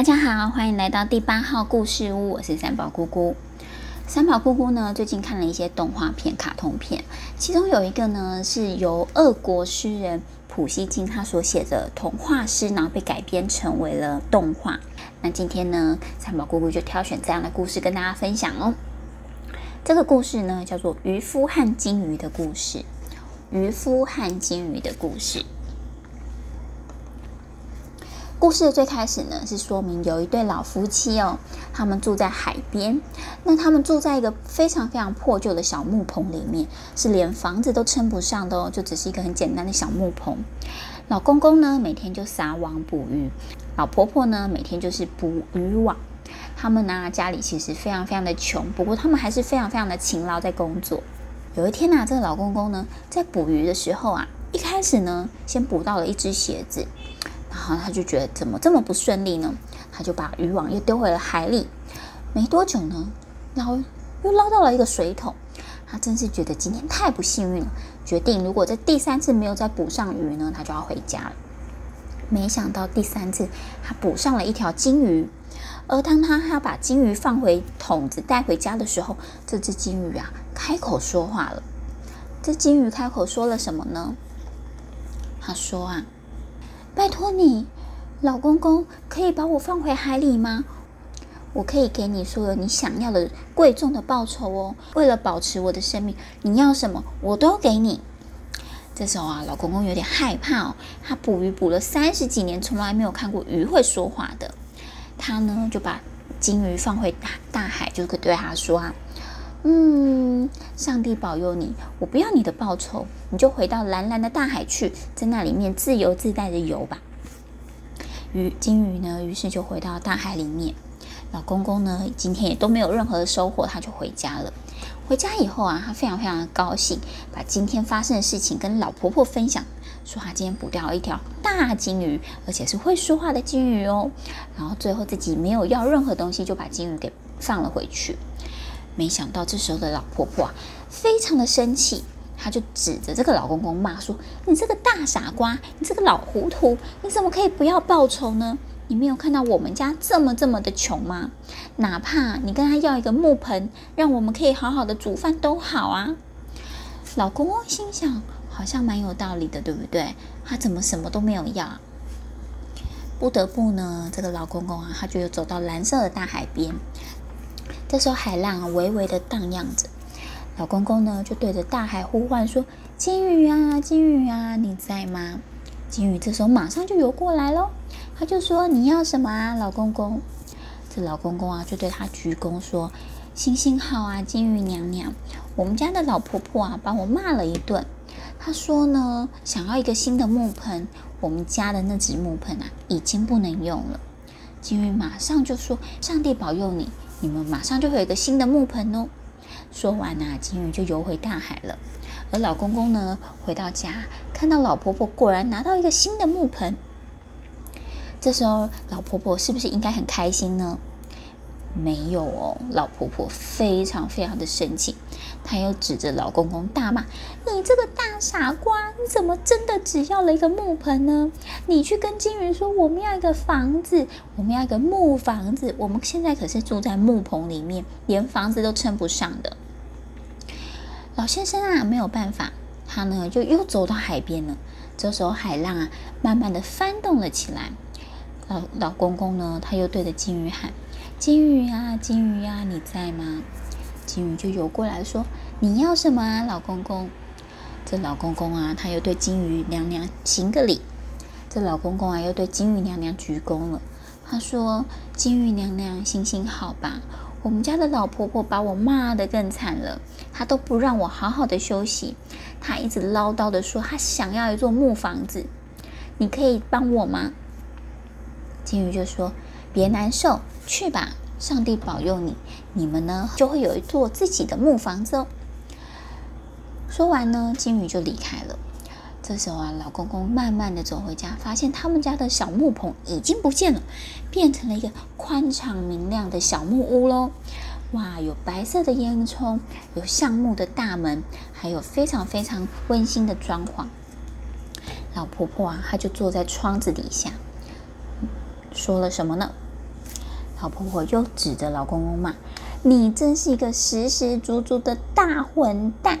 大家好，欢迎来到第八号故事屋，我是三宝姑姑。三宝姑姑呢，最近看了一些动画片、卡通片，其中有一个呢是由俄国诗人普希金他所写的童话诗，然后被改编成为了动画。那今天呢，三宝姑姑就挑选这样的故事跟大家分享哦。这个故事呢，叫做《渔夫和金鱼的故事》。渔夫和金鱼的故事。故事的最开始呢，是说明有一对老夫妻哦，他们住在海边。那他们住在一个非常非常破旧的小木棚里面，是连房子都称不上的哦，就只是一个很简单的小木棚。老公公呢，每天就撒网捕鱼；老婆婆呢，每天就是捕鱼网。他们呢，家里其实非常非常的穷，不过他们还是非常非常的勤劳在工作。有一天呢，这个老公公呢，在捕鱼的时候啊，一开始呢，先捕到了一只鞋子。然后他就觉得怎么这么不顺利呢？他就把渔网又丢回了海里。没多久呢，然后又捞到了一个水桶。他真是觉得今天太不幸运了，决定如果这第三次没有再捕上鱼呢，他就要回家了。没想到第三次他捕上了一条金鱼，而当他要把金鱼放回桶子带回家的时候，这只金鱼啊开口说话了。这金鱼开口说了什么呢？他说啊。拜托你，老公公，可以把我放回海里吗？我可以给你所有你想要的贵重的报酬哦。为了保持我的生命，你要什么我都给你。这时候啊，老公公有点害怕哦。他捕鱼捕了三十几年，从来没有看过鱼会说话的。他呢就把金鱼放回大大海，就对他说啊。嗯，上帝保佑你，我不要你的报酬，你就回到蓝蓝的大海去，在那里面自由自在的游吧。鱼金鱼呢，于是就回到大海里面。老公公呢，今天也都没有任何的收获，他就回家了。回家以后啊，他非常非常的高兴，把今天发生的事情跟老婆婆分享，说他今天捕掉了一条大金鱼，而且是会说话的金鱼哦。然后最后自己没有要任何东西，就把金鱼给放了回去。没想到这时候的老婆婆啊，非常的生气，她就指着这个老公公骂说：“你这个大傻瓜，你这个老糊涂，你怎么可以不要报酬呢？你没有看到我们家这么这么的穷吗？哪怕你跟他要一个木盆，让我们可以好好的煮饭都好啊。”老公公心想，好像蛮有道理的，对不对？他怎么什么都没有要？不得不呢，这个老公公啊，他就走到蓝色的大海边。这时候海浪，微微的荡漾着，老公公呢就对着大海呼唤说：“金鱼啊，金鱼啊，你在吗？”金鱼这时候马上就游过来喽，他就说：“你要什么啊，老公公？”这老公公啊就对他鞠躬说：“行行好啊，金鱼娘娘，我们家的老婆婆啊把我骂了一顿，她说呢想要一个新的木盆，我们家的那只木盆啊已经不能用了。”金鱼马上就说：“上帝保佑你。”你们马上就会有一个新的木盆哦！说完呐、啊，金鱼就游回大海了。而老公公呢，回到家，看到老婆婆果然拿到一个新的木盆。这时候，老婆婆是不是应该很开心呢？没有哦，老婆婆非常非常的生气，她又指着老公公大骂：“你这个大傻瓜，你怎么真的只要了一个木盆呢？你去跟金鱼说，我们要一个房子，我们要一个木房子，我们现在可是住在木棚里面，连房子都称不上的。”老先生啊，没有办法，他呢就又走到海边了。这时候海浪啊，慢慢的翻动了起来。老老公公呢，他又对着金鱼喊。金鱼啊，金鱼啊，你在吗？金鱼就游过来说：“你要什么啊，老公公？”这老公公啊，他又对金鱼娘娘行个礼。这老公公啊，又对金鱼娘娘鞠躬了。他说：“金鱼娘娘，行行好吧，我们家的老婆婆把我骂得更惨了，她都不让我好好的休息，她一直唠叨的说她想要一座木房子，你可以帮我吗？”金鱼就说。别难受，去吧！上帝保佑你，你们呢就会有一座自己的木房子哦。说完呢，金鱼就离开了。这时候啊，老公公慢慢的走回家，发现他们家的小木棚已经不见了，变成了一个宽敞明亮的小木屋喽。哇，有白色的烟囱，有橡木的大门，还有非常非常温馨的装潢。老婆婆啊，她就坐在窗子底下。说了什么呢？老婆婆又指着老公公骂：“你真是一个实实足足的大混蛋！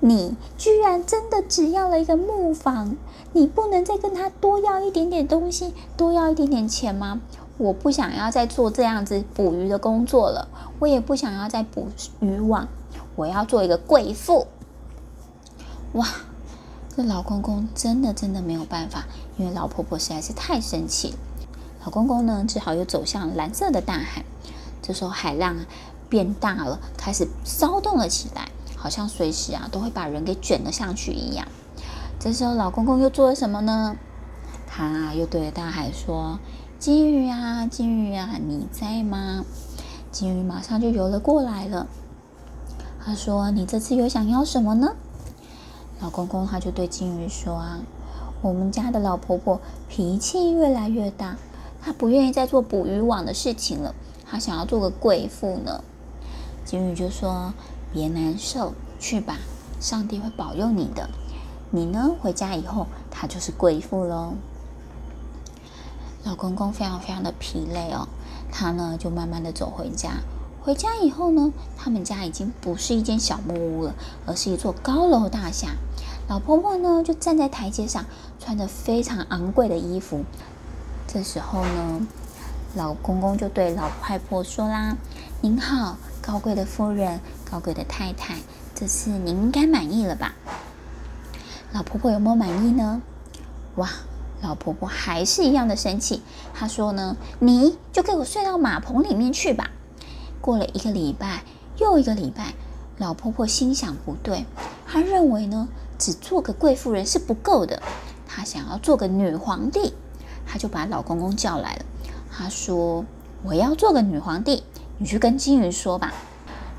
你居然真的只要了一个木房，你不能再跟他多要一点点东西，多要一点点钱吗？我不想要再做这样子捕鱼的工作了，我也不想要再捕渔网，我要做一个贵妇。”哇！这老公公真的真的没有办法，因为老婆婆实在是太生气了。老公公呢，只好又走向蓝色的大海。这时候海浪变大了，开始骚动了起来，好像随时啊都会把人给卷了上去一样。这时候老公公又做了什么呢？他又对着大海说：“金鱼啊，金鱼啊，你在吗？”金鱼马上就游了过来了。他说：“你这次又想要什么呢？”老公公他就对金鱼说：“啊，我们家的老婆婆脾气越来越大，他不愿意再做捕鱼网的事情了，他想要做个贵妇呢。”金鱼就说：“别难受，去吧，上帝会保佑你的。你呢，回家以后，她就是贵妇喽。”老公公非常非常的疲累哦，他呢就慢慢的走回家。回家以后呢，他们家已经不是一间小木屋了，而是一座高楼大厦。老婆婆呢，就站在台阶上，穿着非常昂贵的衣服。这时候呢，老公公就对老太婆说啦：“您好，高贵的夫人，高贵的太太，这次您应该满意了吧？”老婆婆有没有满意呢？哇，老婆婆还是一样的生气。她说呢：“你就给我睡到马棚里面去吧。”过了一个礼拜，又一个礼拜，老婆婆心想不对，她认为呢。只做个贵妇人是不够的，她想要做个女皇帝，她就把老公公叫来了。她说：“我要做个女皇帝，你去跟金鱼说吧。”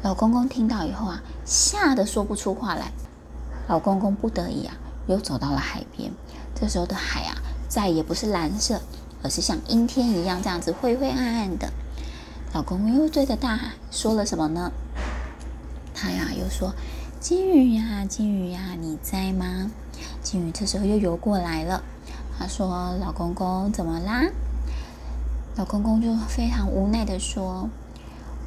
老公公听到以后啊，吓得说不出话来。老公公不得已啊，又走到了海边。这时候的海啊，再也不是蓝色，而是像阴天一样这样子灰灰暗暗的。老公公又对着大海说了什么呢？他呀，又说。金鱼呀，金鱼呀，你在吗？金鱼这时候又游过来了。他说：“老公公，怎么啦？”老公公就非常无奈地说：“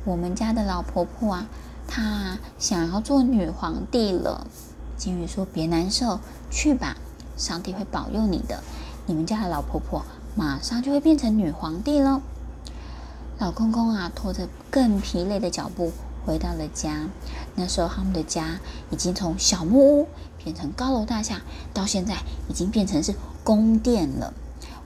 我们家的老婆婆啊，她想要做女皇帝了。”金鱼说：“别难受，去吧，上帝会保佑你的。你们家的老婆婆马上就会变成女皇帝了。”老公公啊，拖着更疲累的脚步。回到了家，那时候他们的家已经从小木屋变成高楼大厦，到现在已经变成是宫殿了。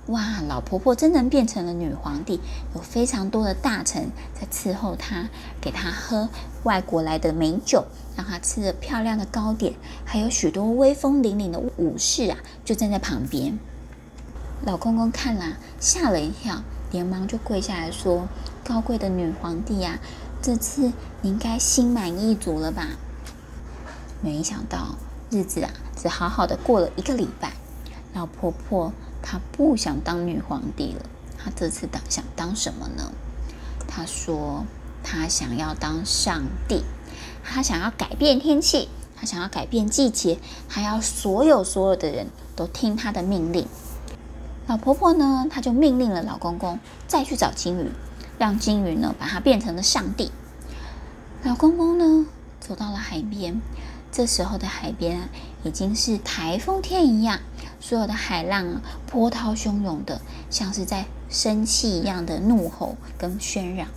哇，老婆婆真的变成了女皇帝，有非常多的大臣在伺候她，给她喝外国来的美酒，让她吃着漂亮的糕点，还有许多威风凛凛的武士啊，就站在旁边。老公公看了吓了一跳，连忙就跪下来说：“高贵的女皇帝呀！”这次你应该心满意足了吧？没想到日子啊，只好好的过了一个礼拜。老婆婆她不想当女皇帝了，她这次当想当什么呢？她说她想要当上帝，她想要改变天气，她想要改变季节，还要所有所有的人都听她的命令。老婆婆呢，她就命令了老公公再去找金鱼。让金鱼呢，把它变成了上帝。老公公呢，走到了海边。这时候的海边啊，已经是台风天一样，所有的海浪啊，波涛汹涌的，像是在生气一样的怒吼跟喧嚷。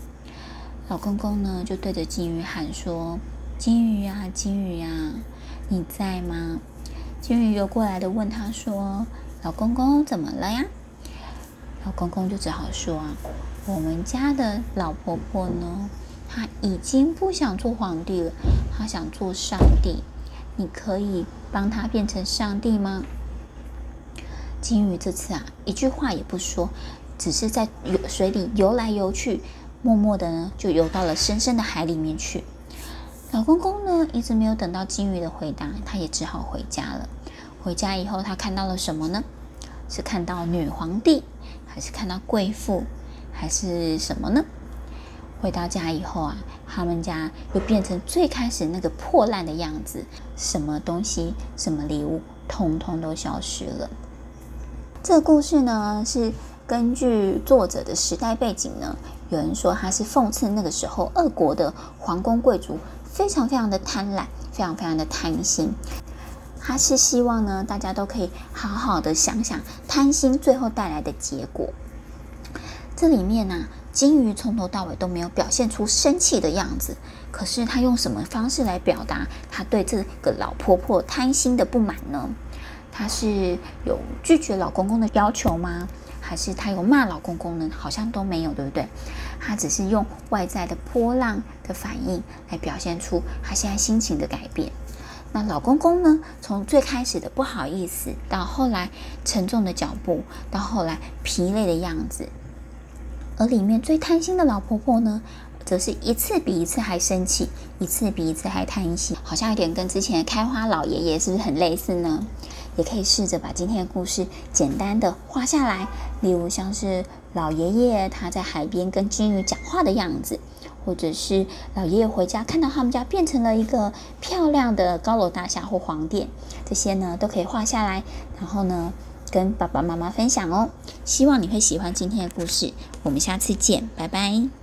老公公呢，就对着金鱼喊说：“金鱼呀，金鱼呀，你在吗？”金鱼游过来的问他说：“老公公，怎么了呀？”老公公就只好说啊。我们家的老婆婆呢，他已经不想做皇帝了，他想做上帝。你可以帮他变成上帝吗？金鱼这次啊，一句话也不说，只是在游水里游来游去，默默的呢就游到了深深的海里面去。老公公呢，一直没有等到金鱼的回答，他也只好回家了。回家以后，他看到了什么呢？是看到女皇帝，还是看到贵妇？还是什么呢？回到家以后啊，他们家又变成最开始那个破烂的样子，什么东西、什么礼物，通通都消失了。这个故事呢，是根据作者的时代背景呢，有人说他是讽刺那个时候俄国的皇宫贵族非常非常的贪婪，非常非常的贪心。他是希望呢，大家都可以好好的想想贪心最后带来的结果。这里面呢、金鱼从头到尾都没有表现出生气的样子，可是他用什么方式来表达他对这个老婆婆贪心的不满呢？他是有拒绝老公公的要求吗？还是他有骂老公公呢？好像都没有，对不对？他只是用外在的波浪的反应来表现出他现在心情的改变。那老公公呢？从最开始的不好意思，到后来沉重的脚步，到后来疲累的样子。而里面最贪心的老婆婆呢，则是一次比一次还生气，一次比一次还贪心，好像有点跟之前开花老爷爷是不是很类似呢？也可以试着把今天的故事简单的画下来，例如像是老爷爷他在海边跟鲸鱼讲话的样子。或者是老爷爷回家看到他们家变成了一个漂亮的高楼大厦或皇殿，这些呢都可以画下来，然后呢跟爸爸妈妈分享哦。希望你会喜欢今天的故事，我们下次见，拜拜。